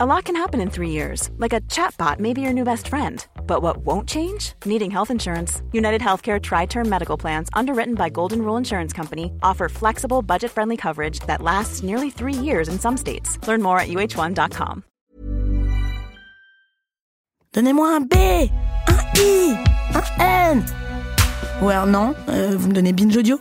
A lot can happen in three years, like a chatbot may be your new best friend. But what won't change? Needing health insurance. United Healthcare Tri Term Medical Plans, underwritten by Golden Rule Insurance Company, offer flexible, budget friendly coverage that lasts nearly three years in some states. Learn more at uh1.com. Donnez-moi un B, un I, un N. Ou non, euh, vous me donnez Binge Audio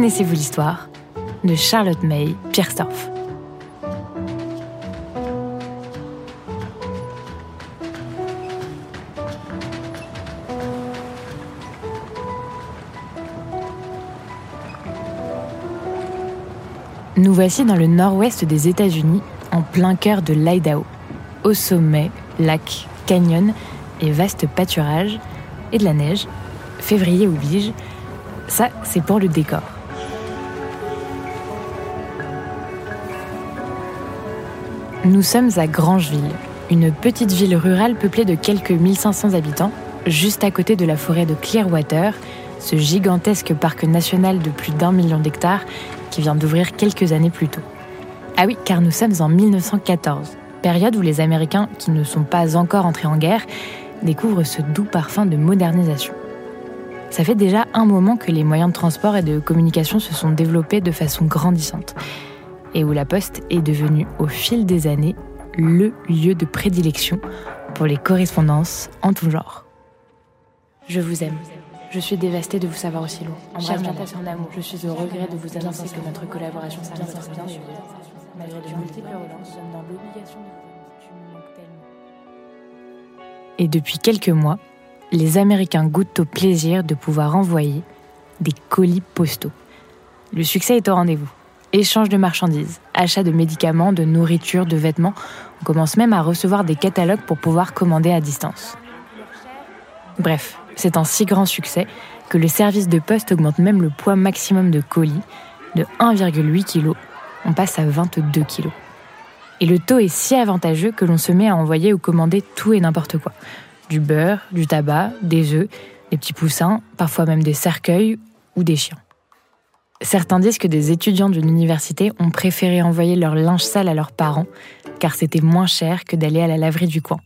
Connaissez-vous l'histoire de Charlotte May Pierstorff Nous voici dans le nord-ouest des États-Unis, en plein cœur de l'Idaho. Au sommet, lac, canyon et vaste pâturage, et de la neige. Février oblige. Ça, c'est pour le décor. Nous sommes à Grangeville, une petite ville rurale peuplée de quelques 1500 habitants, juste à côté de la forêt de Clearwater, ce gigantesque parc national de plus d'un million d'hectares qui vient d'ouvrir quelques années plus tôt. Ah oui, car nous sommes en 1914, période où les Américains, qui ne sont pas encore entrés en guerre, découvrent ce doux parfum de modernisation. Ça fait déjà un moment que les moyens de transport et de communication se sont développés de façon grandissante et où la Poste est devenue au fil des années le lieu de prédilection pour les correspondances en tout genre. Je vous aime. Je suis dévastée de vous savoir aussi loin. Cher en amour, je suis au regret de vous annoncer que notre collaboration s'arrête bien Malgré de multiples relances, dans l'obligation de tu me manques tellement. Et depuis quelques mois, les Américains goûtent au plaisir de pouvoir envoyer des colis postaux. Le succès est au rendez-vous. Échange de marchandises, achat de médicaments, de nourriture, de vêtements. On commence même à recevoir des catalogues pour pouvoir commander à distance. Bref, c'est un si grand succès que le service de poste augmente même le poids maximum de colis de 1,8 kg. On passe à 22 kg. Et le taux est si avantageux que l'on se met à envoyer ou commander tout et n'importe quoi. Du beurre, du tabac, des œufs, des petits poussins, parfois même des cercueils ou des chiens. Certains disent que des étudiants d'une université ont préféré envoyer leur linge sale à leurs parents, car c'était moins cher que d'aller à la laverie du coin.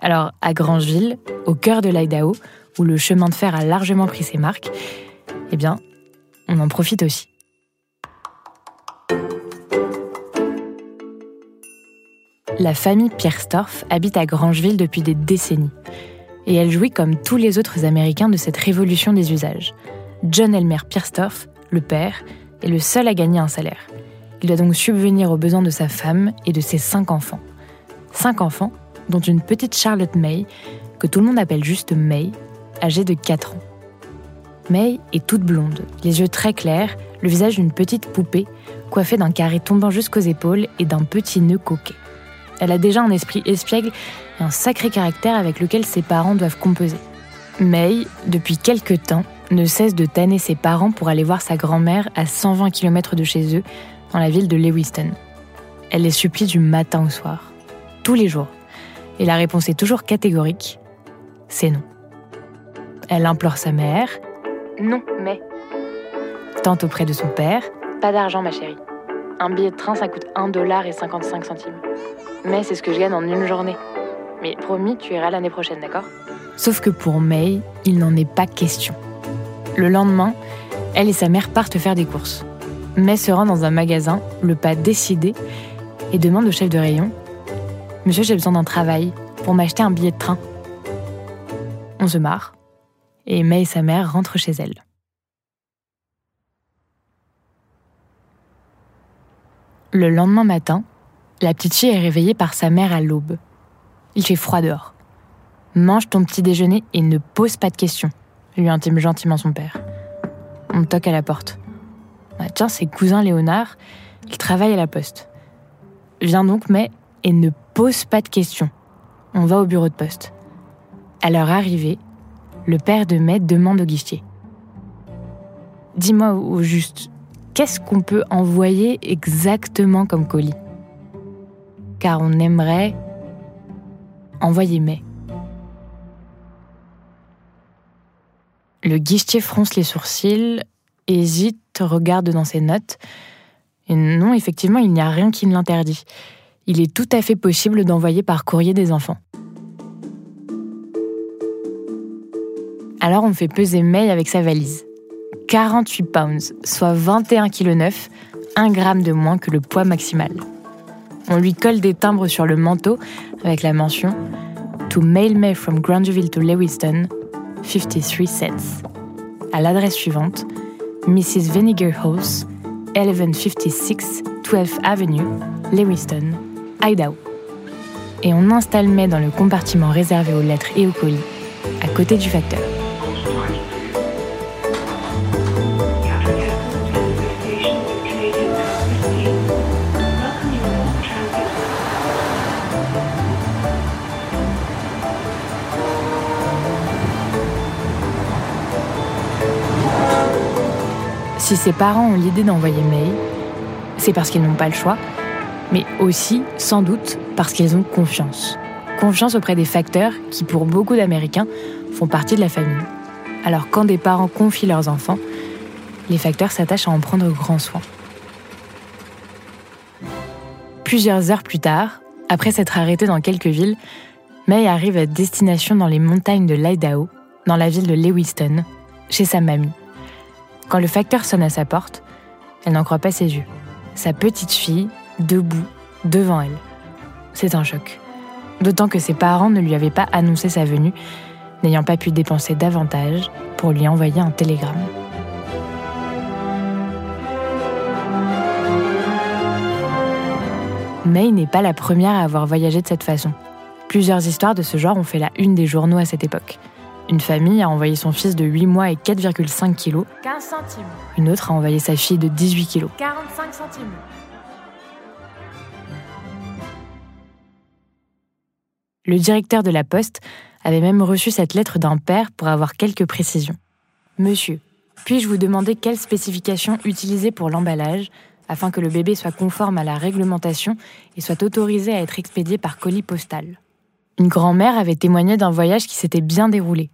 Alors, à Grangeville, au cœur de l'Idaho, où le chemin de fer a largement pris ses marques, eh bien, on en profite aussi. La famille Pierstorff habite à Grangeville depuis des décennies. Et elle jouit comme tous les autres Américains de cette révolution des usages. John Elmer Pierstorff le père, est le seul à gagner un salaire. Il doit donc subvenir aux besoins de sa femme et de ses cinq enfants. Cinq enfants, dont une petite Charlotte May, que tout le monde appelle juste May, âgée de 4 ans. May est toute blonde, les yeux très clairs, le visage d'une petite poupée, coiffée d'un carré tombant jusqu'aux épaules et d'un petit nœud coquet. Elle a déjà un esprit espiègle et un sacré caractère avec lequel ses parents doivent composer. May, depuis quelque temps, ne cesse de tanner ses parents pour aller voir sa grand-mère à 120 km de chez eux, dans la ville de Lewiston. Elle les supplie du matin au soir, tous les jours. Et la réponse est toujours catégorique, c'est non. Elle implore sa mère, non, mais. Tente auprès de son père, pas d'argent ma chérie. Un billet de train ça coûte 1 dollar et 55 centimes. Mais c'est ce que je gagne en une journée. Mais promis, tu iras l'année prochaine, d'accord? Sauf que pour May, il n'en est pas question. Le lendemain, elle et sa mère partent faire des courses. May se rend dans un magasin, le pas décidé, et demande au chef de rayon Monsieur, j'ai besoin d'un travail pour m'acheter un billet de train. On se marre, et May et sa mère rentrent chez elle. Le lendemain matin, la petite fille est réveillée par sa mère à l'aube. Il fait froid dehors. Mange ton petit déjeuner et ne pose pas de questions, lui intime gentiment son père. On toque à la porte. Ah, tiens, c'est cousin Léonard, il travaille à la poste. Viens donc, mais, et ne pose pas de questions. On va au bureau de poste. À leur arrivée, le père de May demande au guichetier. Dis-moi au juste, qu'est-ce qu'on peut envoyer exactement comme colis? Car on aimerait envoyer May. Le guichetier fronce les sourcils, hésite, regarde dans ses notes. Et non, effectivement, il n'y a rien qui ne l'interdit. Il est tout à fait possible d'envoyer par courrier des enfants. Alors on fait peser May avec sa valise. 48 pounds, soit 21 kg 9, 1 gramme de moins que le poids maximal. On lui colle des timbres sur le manteau avec la mention To mail May from Grandville to Lewiston, 53 cents. À l'adresse suivante, Mrs. Vinegar House, 1156 12th Avenue, Lewiston, Idaho. Et on installe May dans le compartiment réservé aux lettres et aux colis, à côté du facteur. Si ses parents ont l'idée d'envoyer May, c'est parce qu'ils n'ont pas le choix, mais aussi, sans doute, parce qu'ils ont confiance. Confiance auprès des facteurs qui, pour beaucoup d'Américains, font partie de la famille. Alors quand des parents confient leurs enfants, les facteurs s'attachent à en prendre grand soin. Plusieurs heures plus tard, après s'être arrêté dans quelques villes, May arrive à destination dans les montagnes de l'Idaho, dans la ville de Lewiston, chez sa mamie. Quand le facteur sonne à sa porte, elle n'en croit pas ses yeux. Sa petite fille, debout, devant elle. C'est un choc. D'autant que ses parents ne lui avaient pas annoncé sa venue, n'ayant pas pu dépenser davantage pour lui envoyer un télégramme. May n'est pas la première à avoir voyagé de cette façon. Plusieurs histoires de ce genre ont fait la une des journaux à cette époque. Une famille a envoyé son fils de 8 mois et 4,5 kilos. 15 centimes. Une autre a envoyé sa fille de 18 kilos. 45 centimes. Le directeur de la poste avait même reçu cette lettre d'un père pour avoir quelques précisions. Monsieur, puis-je vous demander quelles spécifications utiliser pour l'emballage afin que le bébé soit conforme à la réglementation et soit autorisé à être expédié par colis postal? Une grand-mère avait témoigné d'un voyage qui s'était bien déroulé.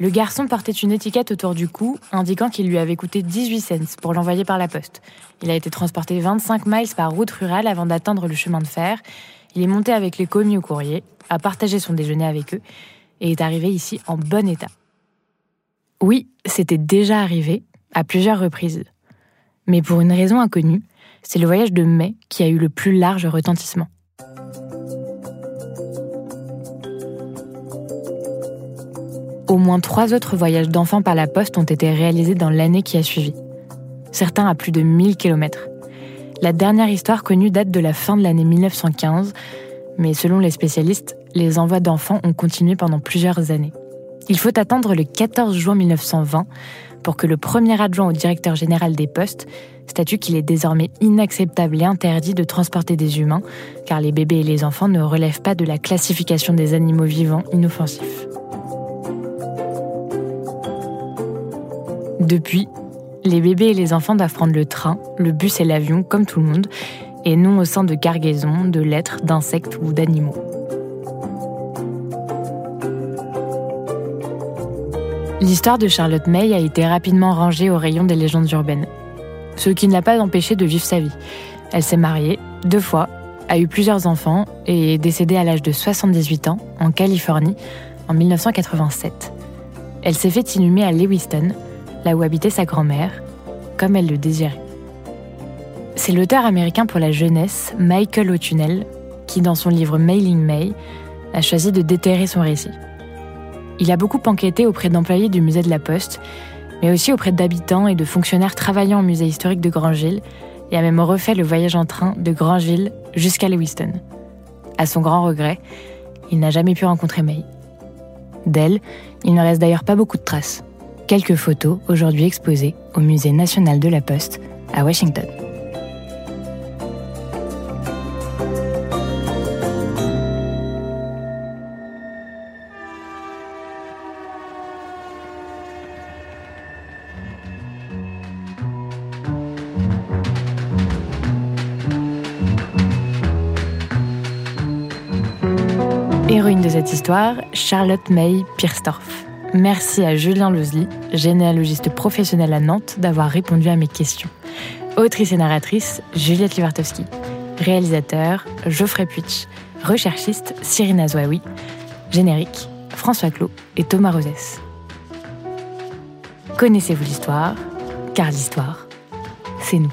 Le garçon portait une étiquette autour du cou indiquant qu'il lui avait coûté 18 cents pour l'envoyer par la poste. Il a été transporté 25 miles par route rurale avant d'atteindre le chemin de fer. Il est monté avec les commis au courrier, a partagé son déjeuner avec eux et est arrivé ici en bon état. Oui, c'était déjà arrivé, à plusieurs reprises. Mais pour une raison inconnue, c'est le voyage de mai qui a eu le plus large retentissement. Au moins trois autres voyages d'enfants par la poste ont été réalisés dans l'année qui a suivi. Certains à plus de 1000 km. La dernière histoire connue date de la fin de l'année 1915, mais selon les spécialistes, les envois d'enfants ont continué pendant plusieurs années. Il faut attendre le 14 juin 1920 pour que le premier adjoint au directeur général des postes statue qu'il est désormais inacceptable et interdit de transporter des humains, car les bébés et les enfants ne relèvent pas de la classification des animaux vivants inoffensifs. Depuis, les bébés et les enfants doivent prendre le train, le bus et l'avion comme tout le monde, et non au sein de cargaisons, de lettres, d'insectes ou d'animaux. L'histoire de Charlotte May a été rapidement rangée au rayon des légendes urbaines, ce qui ne l'a pas empêché de vivre sa vie. Elle s'est mariée deux fois a eu plusieurs enfants et est décédée à l'âge de 78 ans en Californie en 1987. Elle s'est fait inhumer à Lewiston, là où habitait sa grand-mère, comme elle le désirait. C'est l'auteur américain pour la jeunesse, Michael O'Tunnell, qui, dans son livre Mailing May, a choisi de déterrer son récit. Il a beaucoup enquêté auprès d'employés du musée de la Poste, mais aussi auprès d'habitants et de fonctionnaires travaillant au musée historique de Grangeville, et a même refait le voyage en train de Grangeville jusqu'à Lewiston. À son grand regret, il n'a jamais pu rencontrer May. D'elle, il ne reste d'ailleurs pas beaucoup de traces. Quelques photos aujourd'hui exposées au Musée national de la Poste à Washington. Héroïne de cette histoire, Charlotte May Pierstorff. Merci à Julien Lozely, généalogiste professionnel à Nantes, d'avoir répondu à mes questions. Autrice et narratrice, Juliette Livartowski. Réalisateur, Geoffrey Puitch. Recherchiste, Cyrina Zouaoui. Générique, François Clot et Thomas Rosès. Connaissez-vous l'histoire? Car l'histoire, c'est nous.